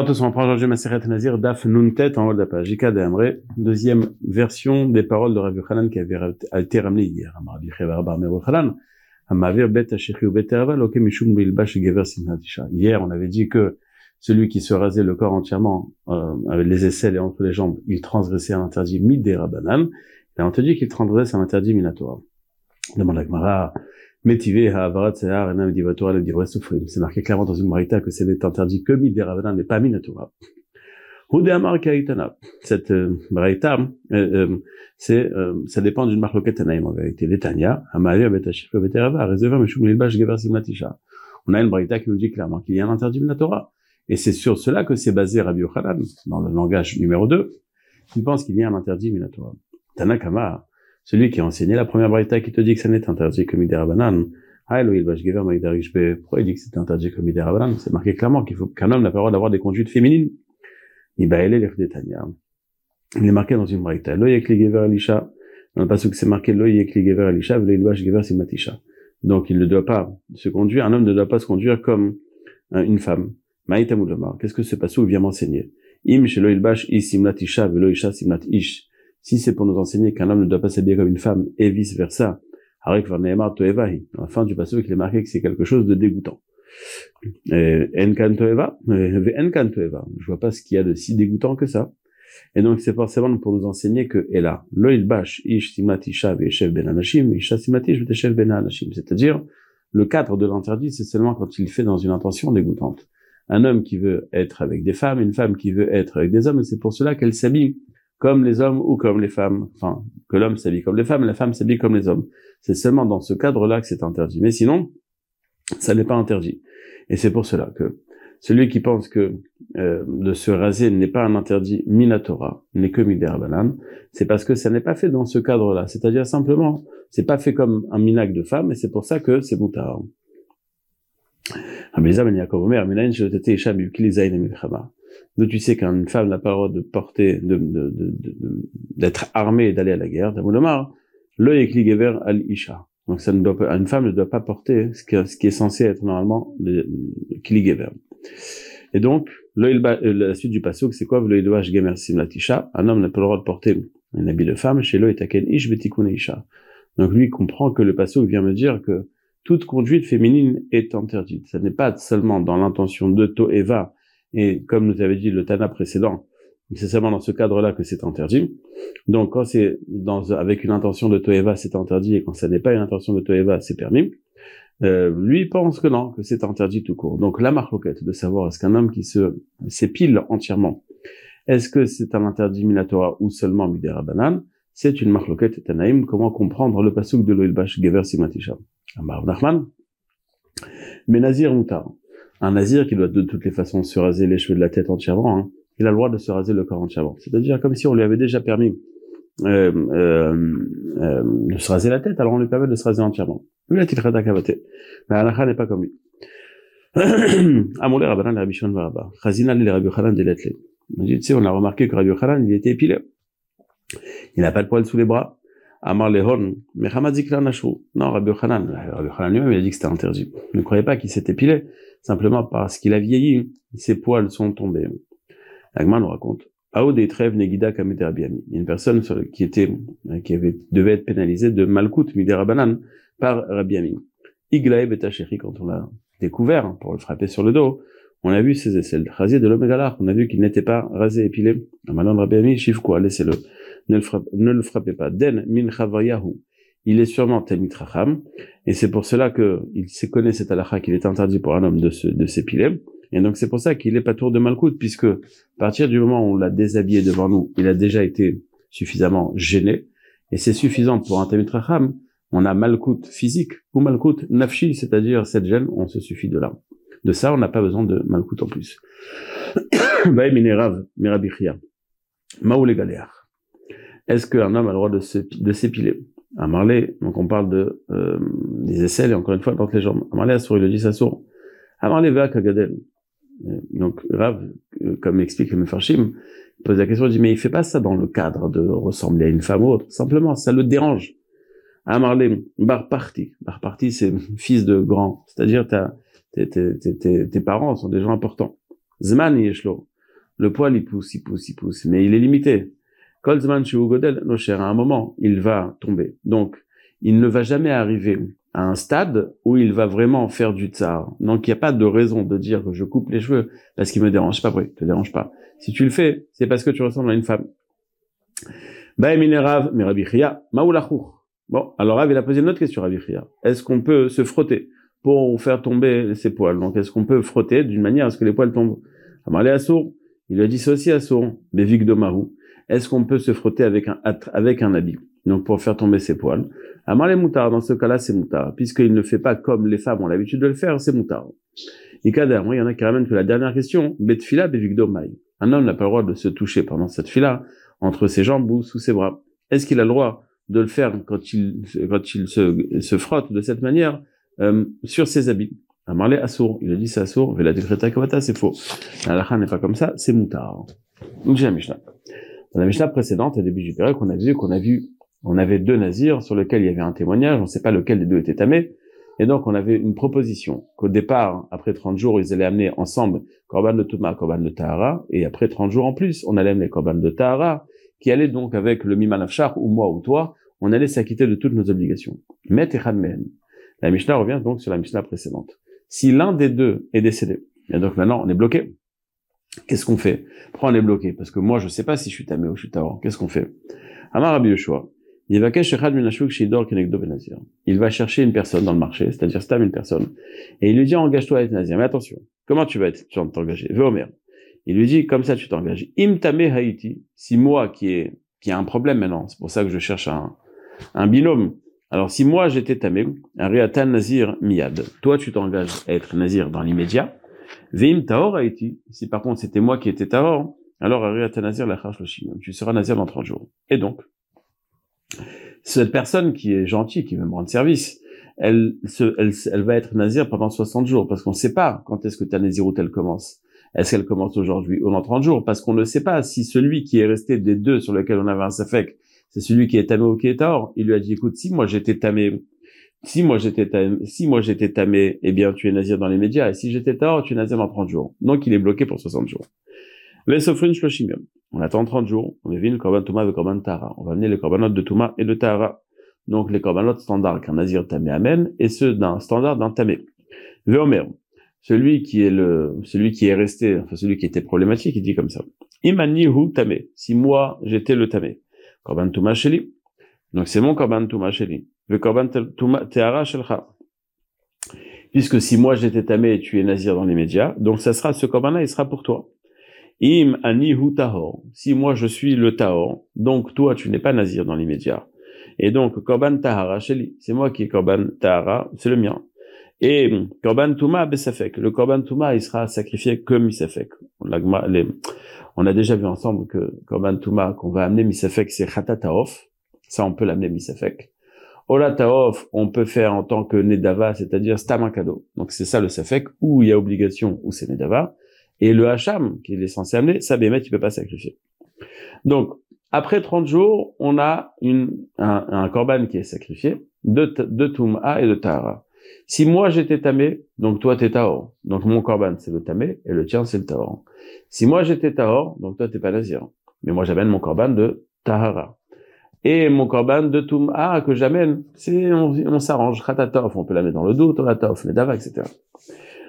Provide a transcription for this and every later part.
Bonjour à tous, on prend aujourd'hui Maseret Nazir, Daf Nuntet en haut de la page. Jika de deuxième version des paroles de Rabbi Khanan qui avait été ramenées hier. Rabbi Khanan, Hier, on avait dit que celui qui se rasait le corps entièrement, euh, avec les aisselles et entre les jambes, il transgressait un interdit midera banan. Et on te dit qu'il transgressait un interdit minatoire. Demande la Gemara, C'est marqué clairement dans une marita que c'est interdit que midera mais pas kaitana. Cette euh, marita, euh, euh, c'est, euh, ça dépend d'une marque tanaïm en vérité. Letania, amavi abetashif beterava, réservé meshum lilbash gever simatisha. On a une marita qui nous dit clairement qu'il y a un interdit minatora. Et c'est sur cela que c'est basé Rabbi Yochanan, dans le langage numéro 2, il pense qu'il y a un interdit minatoire. Tanakama, celui qui a enseigné la première braïta qui te dit que ça n'est interdit que midera banan, pourquoi il dit que c'est interdit que midera banan? C'est marqué clairement qu'il faut qu'un homme n'a pas le droit d'avoir des conduites féminines. Il est marqué dans une braïta. Dans le passage c'est marqué. Donc il ne doit pas se conduire, un homme ne doit pas se conduire comme une femme. Qu'est-ce que ce passage vient m'enseigner? Im ish. Si c'est pour nous enseigner qu'un homme ne doit pas s'habiller comme une femme et vice versa, à la fin du passage, il est marqué que c'est quelque chose de dégoûtant. Enkan toeva, je vois pas ce qu'il y a de si dégoûtant que ça. Et donc c'est forcément pour nous enseigner que et là, bash ish simatisha ben anashim, isha simatish ben anashim. C'est-à-dire, le cadre de l'interdit, c'est seulement quand il fait dans une intention dégoûtante un homme qui veut être avec des femmes, une femme qui veut être avec des hommes, et c'est pour cela qu'elle s'habille comme les hommes ou comme les femmes. Enfin, que l'homme s'habille comme les femmes, la femme s'habille comme les hommes. C'est seulement dans ce cadre-là que c'est interdit. Mais sinon, ça n'est pas interdit. Et c'est pour cela que celui qui pense que euh, de se raser n'est pas un interdit minatora, n'est que banane, c'est parce que ça n'est pas fait dans ce cadre-là. C'est-à-dire simplement, c'est pas fait comme un minac de femme, et c'est pour ça que c'est moutard. Donc tu sais qu'une femme n'a pas le droit de porter, de, de, de, d'être armée et d'aller à la guerre. Donc ça ne doit pas, une femme ne doit pas porter ce qui, ce qui est censé être normalement le, le Et donc, la suite du passage, c'est quoi? Un homme n'a pas le droit de porter un habit de femme chez lui Donc lui comprend que le passage vient me dire que toute conduite féminine est interdite. Ce n'est pas seulement dans l'intention de Toeva, et comme nous avait dit le Tana précédent, c'est seulement dans ce cadre-là que c'est interdit. Donc quand c'est dans avec une intention de Toeva, c'est interdit, et quand ça n'est pas une intention de Toeva, c'est permis. Euh, lui pense que non, que c'est interdit tout court. Donc la marloquette de savoir est-ce qu'un homme qui se s'épile entièrement, est-ce que c'est un interdit minatoire ou seulement midera banane, c'est une marloquette tanaïm. Comment comprendre le pasuk de l'Oilbash Gever Simatisha? Mais Nazir Moutar. Un Nazir qui doit de toutes les façons se raser les cheveux de la tête entièrement, hein, il a le droit de se raser le corps entièrement. C'est-à-dire comme si on lui avait déjà permis euh, euh, euh, de se raser la tête, alors on lui permet de se raser entièrement. Lui, la titre Mais Alakha n'est pas comme lui. Amoulé Rabbanan, Rabbi Shimon Baraba. Chazina, les Rabbi Khanan, des lettres. Tu sais, on a remarqué que Rabbi Khanan, il était épilé. Il n'a pas de poils sous les bras. Amar Lehon, mais Non, Rabbi Yochanan, Rabbi Yochanan lui-même, il a dit que c'était interdit. Ne croyez pas qu'il s'est épilé, simplement parce qu'il a vieilli, ses poils sont tombés. Agman nous raconte, Ao des trêves negida kamete Rabbi Il y a une personne qui était, qui avait, devait être pénalisée de malkout midera par Rabbi Ami. Iglae betacheri, quand on l'a découvert, hein, pour le frapper sur le dos, on a vu ses aisselles. Rasé de l'homme on a vu qu'il n'était pas rasé, épilé. Maintenant, Rabbi Ami, chiffre quoi, laissez-le ne le, frappe, ne le frappez pas. Den min Il est sûrement Talmit Racham, et c'est pour cela que il sait connaît cette halakha qu'il est interdit pour un homme de se, de s'épiler. Et donc c'est pour ça qu'il est pas tour de Malkout, puisque à partir du moment où on l'a déshabillé devant nous, il a déjà été suffisamment gêné, et c'est suffisant pour un Talmit Racham. On a Malkout physique ou Malkout nafshi, c'est-à-dire cette gêne, on se suffit de là. De ça, on n'a pas besoin de Malkout en plus. Est-ce qu'un homme a le droit de s'épiler? À Marley, donc on parle de euh, des aisselles et encore une fois dans les jambes. À Marley, Assour, il le dit, ça sourd. À Marley, va Kagadel. Donc, Rav, euh, comme explique le Mefarshim, pose la question, il dit, mais il fait pas ça dans le cadre de ressembler à une femme ou autre. Simplement, ça le dérange. À Marley, Bar Parti. Bar Parti, c'est fils de grand. C'est-à-dire, tes, tes parents sont des gens importants. Zman Yeshlo. le poil, il pousse, il pousse, il pousse, mais il est limité. Kolzman Godel, cher, à un moment, il va tomber. Donc, il ne va jamais arriver à un stade où il va vraiment faire du tsar. Donc, il n'y a pas de raison de dire que je coupe les cheveux parce qu'il me dérange pas. Oui, te dérange pas. Si tu le fais, c'est parce que tu ressembles à une femme. Bon, alors Rav, il a posé une autre question, Rabbi Est-ce qu'on peut se frotter pour faire tomber ses poils? Donc, est-ce qu'on peut frotter d'une manière à ce que les poils tombent? Amarle Assour, il a dit ça aussi Assour, Bevik Domahu. Est-ce qu'on peut se frotter avec un, avec un habit? Donc, pour faire tomber ses poils. Amarle Moutar, dans ce cas-là, c'est Moutar. Puisqu'il ne fait pas comme les femmes ont l'habitude de le faire, c'est Moutar. Et Kader, il y en a qui ramènent que la dernière question, Betfila Bevik Domai. Un homme n'a pas le droit de se toucher pendant cette fila entre ses jambes ou sous ses bras. Est-ce qu'il a le droit de le faire quand il, quand il se, se frotte de cette manière euh, sur ses habits? Amarlé Assour, il a dit c'est Assour, la c'est faux. La n'est pas comme ça, c'est Moutar. Donc j'ai la Mishnah. Dans la Mishnah précédente, au début du période, qu'on a vu, qu'on a vu, on avait deux nazirs sur lesquels il y avait un témoignage, on ne sait pas lequel des deux était tamé, et donc on avait une proposition qu'au départ, après 30 jours, ils allaient amener ensemble Korban de Touma, Korban de Tahara, et après 30 jours en plus, on allait amener Korban de Tahara, qui allait donc avec le Mimanafshar, ou moi ou toi, on allait s'acquitter de toutes nos obligations. Met et La Mishnah revient donc sur la Mishnah précédente. Si l'un des deux est décédé, et donc maintenant on est bloqué, qu'est-ce qu'on fait? On est bloqué? Parce que moi je sais pas si je suis tamé ou je suis tahor. Qu'est-ce qu'on fait? Amar Rabbi Yeshua, il va chercher une personne dans le marché, c'est-à-dire stam une personne, et il lui dit engage-toi à être nazir. Mais attention, comment tu vas être, tu vas t'engager? Véomer. Il lui dit comme ça tu t'engages. Imtame Haïti, si moi qui ai qui a un problème maintenant, c'est pour ça que je cherche un, un binôme. Alors si moi j'étais tamé, Ariatan Nazir Miyad, toi tu t'engages à être Nazir dans l'immédiat. Veim Taor Haïti, si par contre c'était moi qui étais Taor, alors Ariatan Nazir Lachar tu seras Nazir dans 30 jours. Et donc, cette personne qui est gentille, qui veut me rendre service, elle, elle, elle va être nazir pendant 60 jours, parce qu'on ne sait pas quand est-ce que ta naziroute elle commence. Est-ce qu'elle commence aujourd'hui ou dans 30 jours? Parce qu'on ne sait pas si celui qui est resté des deux sur lequel on avait un safek, c'est celui qui est tamé ou qui est tort. Il lui a dit, écoute, si moi j'étais tamé, si moi j'étais tamé, si moi j'étais tamé, eh bien tu es nazir dans les médias, et si j'étais tort, tu es nazir dans 30 jours. Donc il est bloqué pour 60 jours. On attend 30 jours, on vient le korban Touma et korban Tara. On va amener les korbanot de Touma et de Tara. Donc les korbanot standards qu'un nazir tamé amène, et ceux d'un standard d'un tamé. Veomer, celui qui est le, celui qui est resté, enfin celui qui était problématique, il dit comme ça. Imani hu tamé. Si moi j'étais le tamé. Korban Touma sheli. Donc c'est mon korban Touma sheli. Le korban Tara shelcha. Puisque si moi j'étais tamé et tu es nazir dans les médias, donc ça sera, ce korban-là, il sera pour toi. Im anihu tahor. Si moi je suis le tahor, donc toi tu n'es pas nazir dans l'immédiat. Et donc korban tahara sheli, c'est moi qui est korban tahara, c'est le mien. Et korban tuma besafek, le korban tuma il sera sacrifié comme misafek. On a déjà vu ensemble que korban tuma qu'on va amener misafek c'est khatataof, ça on peut l'amener misafek. Ola taof, on peut faire en tant que nedava, c'est-à-dire stamakado. Donc c'est ça le safek, où il y a obligation, où c'est nedava. Et le hacham, qu'il est censé amener, ça bémet, il peut pas sacrifier. Donc, après 30 jours, on a un, un korban qui est sacrifié de, de Tum'a et de Tahara. Si moi j'étais tamé, donc toi t'es Tahor. Donc mon korban c'est le tamé et le tien c'est le Tahor. Si moi j'étais Tahor, donc toi t'es pas nazir. Mais moi j'amène mon korban de Tahara. Et mon korban de Tum'a que j'amène, c'est, on, s'arrange. Khatatov, on peut la mettre dans le dos, Tolatov, les Dava, etc.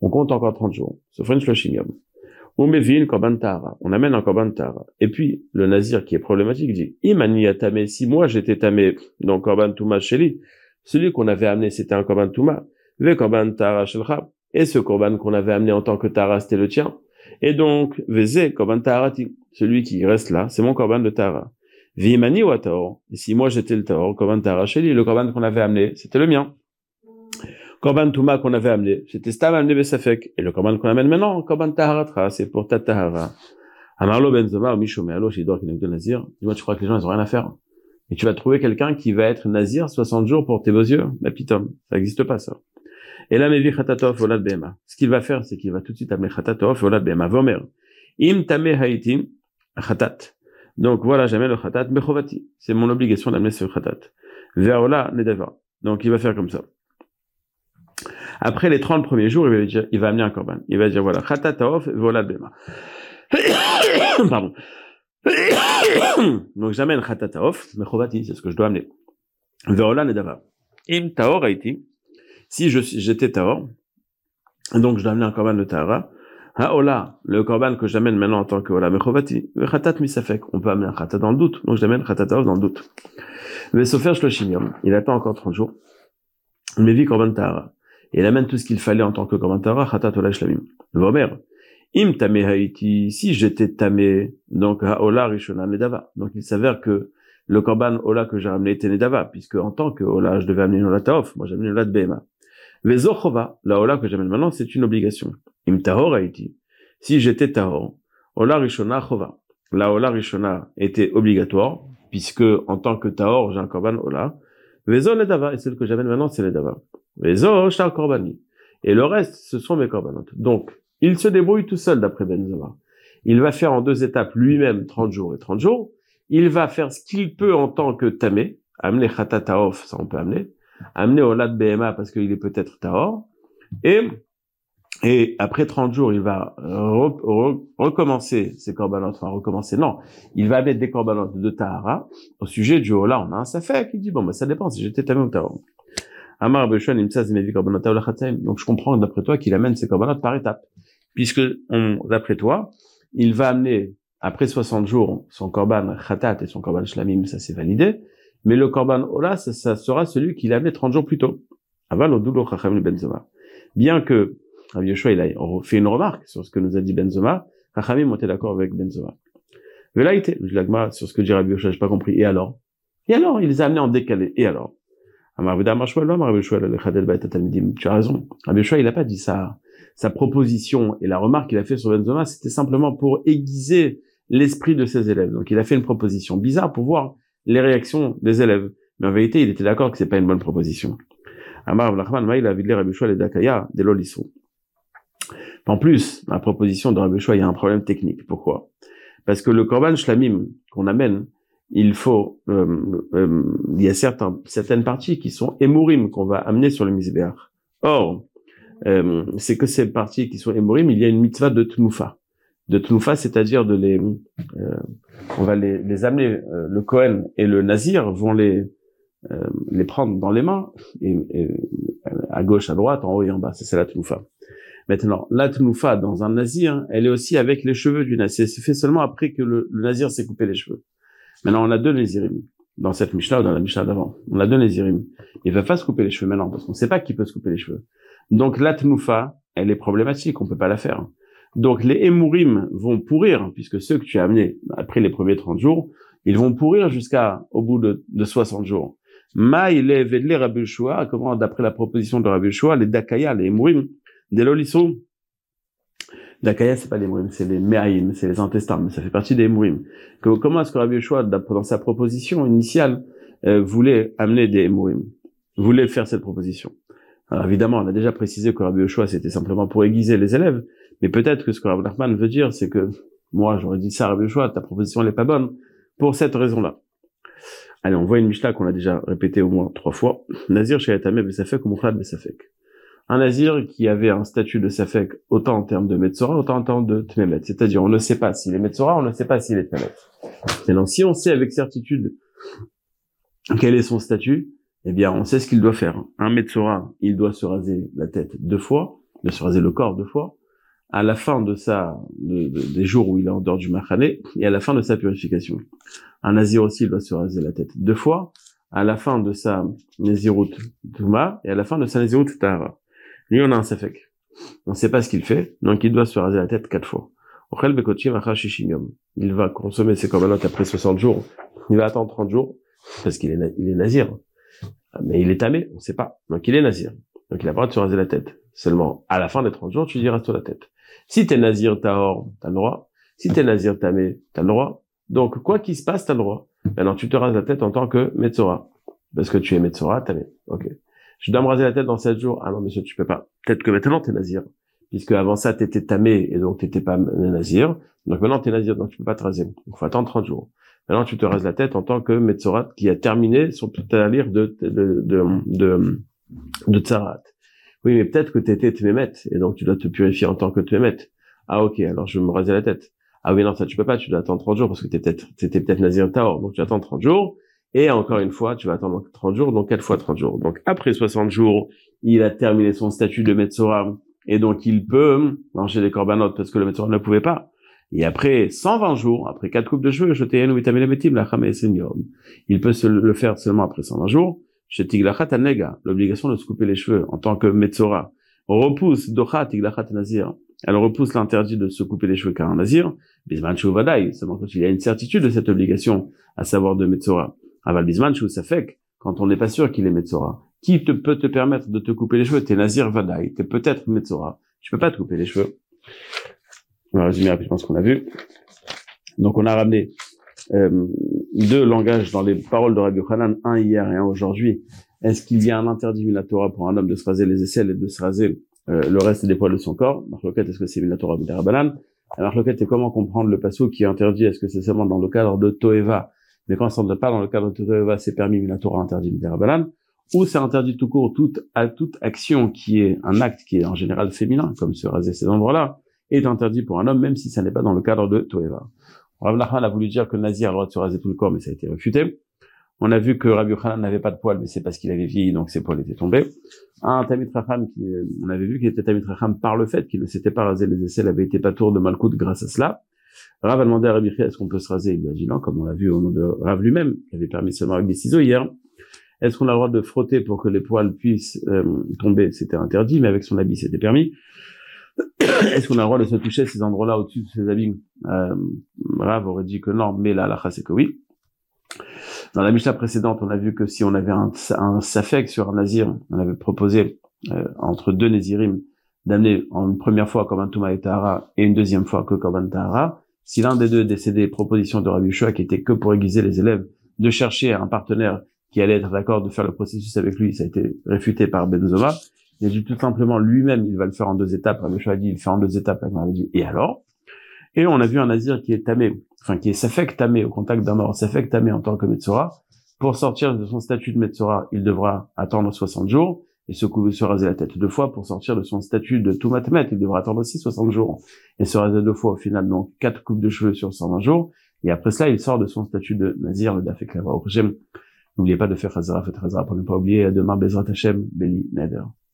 On compte encore 30 jours. Sauf une Shloshingam. On korban tara. On amène un korban tara. Et puis, le nazir qui est problématique dit, imani atame, si moi j'étais tamé dans korban tuma sheli, celui qu'on avait amené c'était un korban tuma, le korban tara shelcha, et ce korban qu'on avait amené en tant que tara c'était le tien. Et donc, veze korban tarati, celui qui reste là, c'est mon korban de tara. Vimani wa Et si moi j'étais le taor, korban tara sheli, le korban qu'on avait amené, c'était le mien. Korban Touma qu'on avait amené, c'était Stam amené Besafek. Et le Korban qu'on amène maintenant, Korban Taharatra, c'est pour ta Tahara. Amarlo Ben Zoma, Misho Mealo, Shidor, n'est Nazir. Dis-moi, tu crois que les gens, ils ont rien à faire? Et tu vas trouver quelqu'un qui va être Nazir 60 jours pour tes beaux yeux? Mais pitom. Ça n'existe pas, ça. Et là, Mevi Khatatov, Volad Bema. Ce qu'il va faire, c'est qu'il va tout de suite amener Khatatov, Volad Bema. Vomer. Im Tame Haïtim, Khatat. Donc voilà, j'amène le Khatat, Bechovati. C'est mon obligation d'amener ce Khatat. Veola Nedava. Donc il va faire comme ça. Après les 30 premiers jours, il va, amener un korban. Il va dire, voilà, khatataof, voilà bema. Pardon. Donc j'amène khatataof, mechovati, c'est ce que je dois amener. Veola nedava. Im taor haiti, si j'étais taor, donc je dois amener un korban de tahara, Haola, le korban que j'amène maintenant en tant que ola mechovati, khatat misafek, on peut amener un khatat dans le doute, donc j'amène khatataof dans le doute. Mais sofer shloshim il attend encore 30 jours, mais vit korban tahara. Et il amène tout ce qu'il fallait en tant que korban tahara, khatat ola shlamim. Vomer, Im tamé haïti, si j'étais tamé, donc haola rishona nedava. Donc il s'avère que le korban ola que j'ai ramené était nedava, puisque en tant que ola, je devais amener une ola taof, moi j'ai amené une ola de. Vezochova, la ola que j'amène maintenant, c'est une obligation. Im tahor haïti, si j'étais tahor, ola rishona chova. La ola rishona était obligatoire, puisque en tant que tahor, j'ai un korban ola. Vezo nedava, et celle que j'amène maintenant, c'est nedava. Vezo shtar korbani. Et le reste, ce sont mes korbanot. Donc, il se débrouille tout seul d'après Benzema. Il va faire en deux étapes lui-même 30 jours et 30 jours. Il va faire ce qu'il peut en tant que tamé, amener khatataof, ça on peut amener, amener au lad BMA parce qu'il est peut-être taor, et et après 30 jours, il va recommencer ses corbanotes, enfin recommencer, non, il va mettre des corbanotes de Tahara. Au sujet du Ola, on a un safek. Qui dit, bon, bah, ça dépend. Si j'étais tamé ou taor. Amar me Donc je comprends d'après toi qu'il amène ses corbanotes par étapes. Puisque d'après toi, il va amener après 60 jours son korban khatat et son korban shlamim, ça c'est validé, mais le korban ola, ça, sera celui qu'il a amené 30 jours plus tôt. Aval odulo chacham benzoma. Bien que Rabbi Yoshua, il a fait une remarque sur ce que nous a dit Benzoma, Chachamim ont été d'accord avec Benzoma. Il était, sur ce que dit Rabbi Yoshua, j'ai pas compris. Et alors? Et alors? Il les a amenés en décalé. Et alors? Tu as raison. Rabbi il a pas dit ça sa proposition et la remarque qu'il a fait sur Benzoma, c'était simplement pour aiguiser l'esprit de ses élèves. Donc il a fait une proposition bizarre pour voir les réactions des élèves. Mais en vérité, il était d'accord que c'est pas une bonne proposition. En plus, la proposition de Rabbi il y a un problème technique. Pourquoi? Parce que le korban shlamim qu'on amène, il faut, euh, euh, il y a certaines parties qui sont émourim qu'on va amener sur le misbéach. Or, euh, c'est que ces parties qui sont émorim, il y a une mitzvah de tnufa. De tnufa, c'est-à-dire de les, euh, on va les, les amener, euh, le Kohen et le Nazir vont les, les prendre dans les mains, et, à gauche, à droite, en haut et en bas. C'est la tnufa. Maintenant, la tnufa dans un Nazir, elle est aussi avec les cheveux du Nazir. C'est fait seulement après que le, Nazir s'est coupé les cheveux. Maintenant, on a deux Nazirim dans cette Mishnah ou dans la Mishnah d'avant. On a deux Nazirim. Il va pas se couper les cheveux maintenant parce qu'on sait pas qui peut se couper les cheveux. Donc la tnoufa, elle est problématique, on peut pas la faire. Donc les émourim vont pourrir, puisque ceux que tu as amenés après les premiers 30 jours, ils vont pourrir jusqu'à au bout de, de 60 jours. Maïle vedle Rabbi comment d'après la proposition de Rabbi les dakaya, les émourim, des lolisson. Dakaya, c'est pas les émourim, c'est les me'aïm, c'est les intestins, mais ça fait partie des émourim. Comment est-ce que Rabbi dans sa proposition initiale, euh, voulait amener des émourim, voulait faire cette proposition? Alors évidemment, on a déjà précisé que Rabbi c'était simplement pour aiguiser les élèves, mais peut-être que ce que Rabbi Nachman veut dire, c'est que moi, j'aurais dit ça à Rabbi Yoshua, ta proposition n'est pas bonne, pour cette raison-là. Allez, on voit une Mishnah qu'on a déjà répétée au moins trois fois. Nazir chez Etameh Besafek ou Besafek. Un Nazir qui avait un statut de Safek autant en termes de Metzora, autant en termes de Tmemet. C'est-à-dire, on ne sait pas s'il est Metzora, on ne sait pas s'il est Tmemet. Maintenant, si on sait avec certitude quel est son statut, eh bien, on sait ce qu'il doit faire. Un Metzora, il doit se raser la tête deux fois, de se raser le corps deux fois, à la fin de sa, des jours où il est en dehors du Machané, et à la fin de sa purification. Un Nazir aussi, il doit se raser la tête deux fois, à la fin de sa Nazirut Touma, et à la fin de sa Nazirut Tahara. Lui, on a un Safek. On ne sait pas ce qu'il fait, donc il doit se raser la tête quatre fois. Il va consommer ses corbanotes après 60 jours. Il va attendre 30 jours, parce qu'il est, il est nazir. Mais il est tamé, on ne sait pas. Donc il est nazir. Donc il a le droit de se raser la tête. Seulement, à la fin des 30 jours, tu dis reste la tête. Si t'es nazir tahor, t'as le droit. Si t'es nazir tamé, t'as le droit. Donc, quoi qu'il se passe, t'as le droit. Maintenant, tu te rases la tête en tant que Metzora. Parce que tu es Metzora, tamé. Ok. Je dois me raser la tête dans 7 jours. Ah non, monsieur, tu peux pas. Peut-être que maintenant, t'es nazir. Puisque avant ça, t'étais tamé et donc t'étais pas nazir. Donc maintenant, t'es nazir, donc tu peux pas te raser. Il faut attendre 30 jours. Maintenant, tu te rases la tête en tant que Metzorat qui a terminé son la lire de, de, de, de, de Tzarat. Oui, mais peut-être que tu étais Tmémet, et donc tu dois te purifier en tant que Tmémet. Ah ok, alors je vais me raser la tête. Ah oui, non, ça tu peux pas, tu dois attendre 30 jours parce que t'es peut-être, t'étais peut-être Nazir Taor, donc tu attends 30 jours. Et encore une fois, tu vas attendre 30 jours, donc 4 fois 30 jours. Donc après 60 jours, il a terminé son statut de Metzora, et donc il peut manger des corbanotes parce que le Metzora ne pouvait pas. Et après 120 jours, après 4 coupes de cheveux, je t'ai la. Il peut se le faire seulement après 120 jours. Chez Tiglachat Nega, l'obligation de se couper les cheveux en tant que Metzora. repousse Docha Tiglachat Nazir. Elle repousse l'interdit de se couper les cheveux car un Nazir. Bisman Vadai, seulement quand il y a une certitude de cette obligation, à savoir de Metzora. Aval Bisman Safek, quand on n'est pas sûr qu'il est Metzora. Qui peut te permettre de te couper les cheveux? T'es Nazir Vadaï, t'es peut-être Metzora. Tu peux pas te couper les cheveux. On va résumer rapidement ce qu'on a vu. Donc on a ramené euh, deux langages dans les paroles de Rabbi Hanan, un hier et un aujourd'hui. Est-ce qu'il y a un interdit minatora pour un homme de se raser les aisselles et de se raser euh, le reste des poils de son corps? Marloquette, est-ce que c'est minatora Midarabanan Marloquette, c'est comment comprendre le passo qui est interdit? Est-ce que c'est seulement dans le cadre de Toeva? Mais quand ça ne pas dans le cadre de Toeva, c'est permis minatora interdit Midarabanan ou c'est interdit tout court toute, à toute action qui est un acte qui est en général féminin, comme se raser ces endroits-là, est interdit pour un homme, même si ça n'est pas dans le cadre de Toeva. Rav Nachman a voulu dire que Nazir a le droit de se raser tout le corps, mais ça a été refuté. On a vu que Rabbi Yochanan n'avait pas de poils, mais c'est parce qu'il avait vieilli, donc ses poils étaient tombés. Un Tamit Racham, on avait vu qu'il était Tamit Racham par le fait qu'il ne s'était pas rasé les aisselles, avait été pas tour de Malkout grâce à cela. Rav a demandé à Rabbi est-ce qu'on peut se raser? Il a dit non, comme on l'a vu au nom de Rav lui-même, qui avait permis seulement avec des ciseaux hier. Est-ce qu'on a le droit de frotter pour que les poils puissent euh, tomber? C'était interdit, mais avec son habit, c'était permis. Est-ce qu'on a le droit de se toucher à ces endroits-là au-dessus de ses habits euh, Rav aurait dit que non, mais là, la c'est que oui. Dans la Mishnah précédente, on a vu que si on avait un, un safek sur un nazir, on avait proposé euh, entre deux nazirim d'amener en une première fois comme un Touma et Tahara et une deuxième fois que comme un Tahara. Si l'un des deux décédait, proposition de Rabbi Shua qui était que pour aiguiser les élèves, de chercher un partenaire qui allait être d'accord de faire le processus avec lui, ça a été réfuté par Benzoma. Il a dit tout simplement lui-même, il va le faire en deux étapes. Rabbi a dit, il le fait en deux étapes. dit, et alors? Et on a vu un nazir qui est tamé, enfin qui est tamé au contact d'un mort, safek tamé en tant que Metzora. Pour sortir de son statut de Metzora, il devra attendre 60 jours et se, se raser la tête deux fois pour sortir de son statut de tout matmet. Il devra attendre aussi 60 jours et se raser deux fois au final, donc quatre coupes de cheveux sur 120 jours. Et après cela, il sort de son statut de nazir, le dafek N'oubliez pas de faire Khazara, faites Khazara pour ne pas oublier. Demain, Bezrat Hashem, Beli Neder.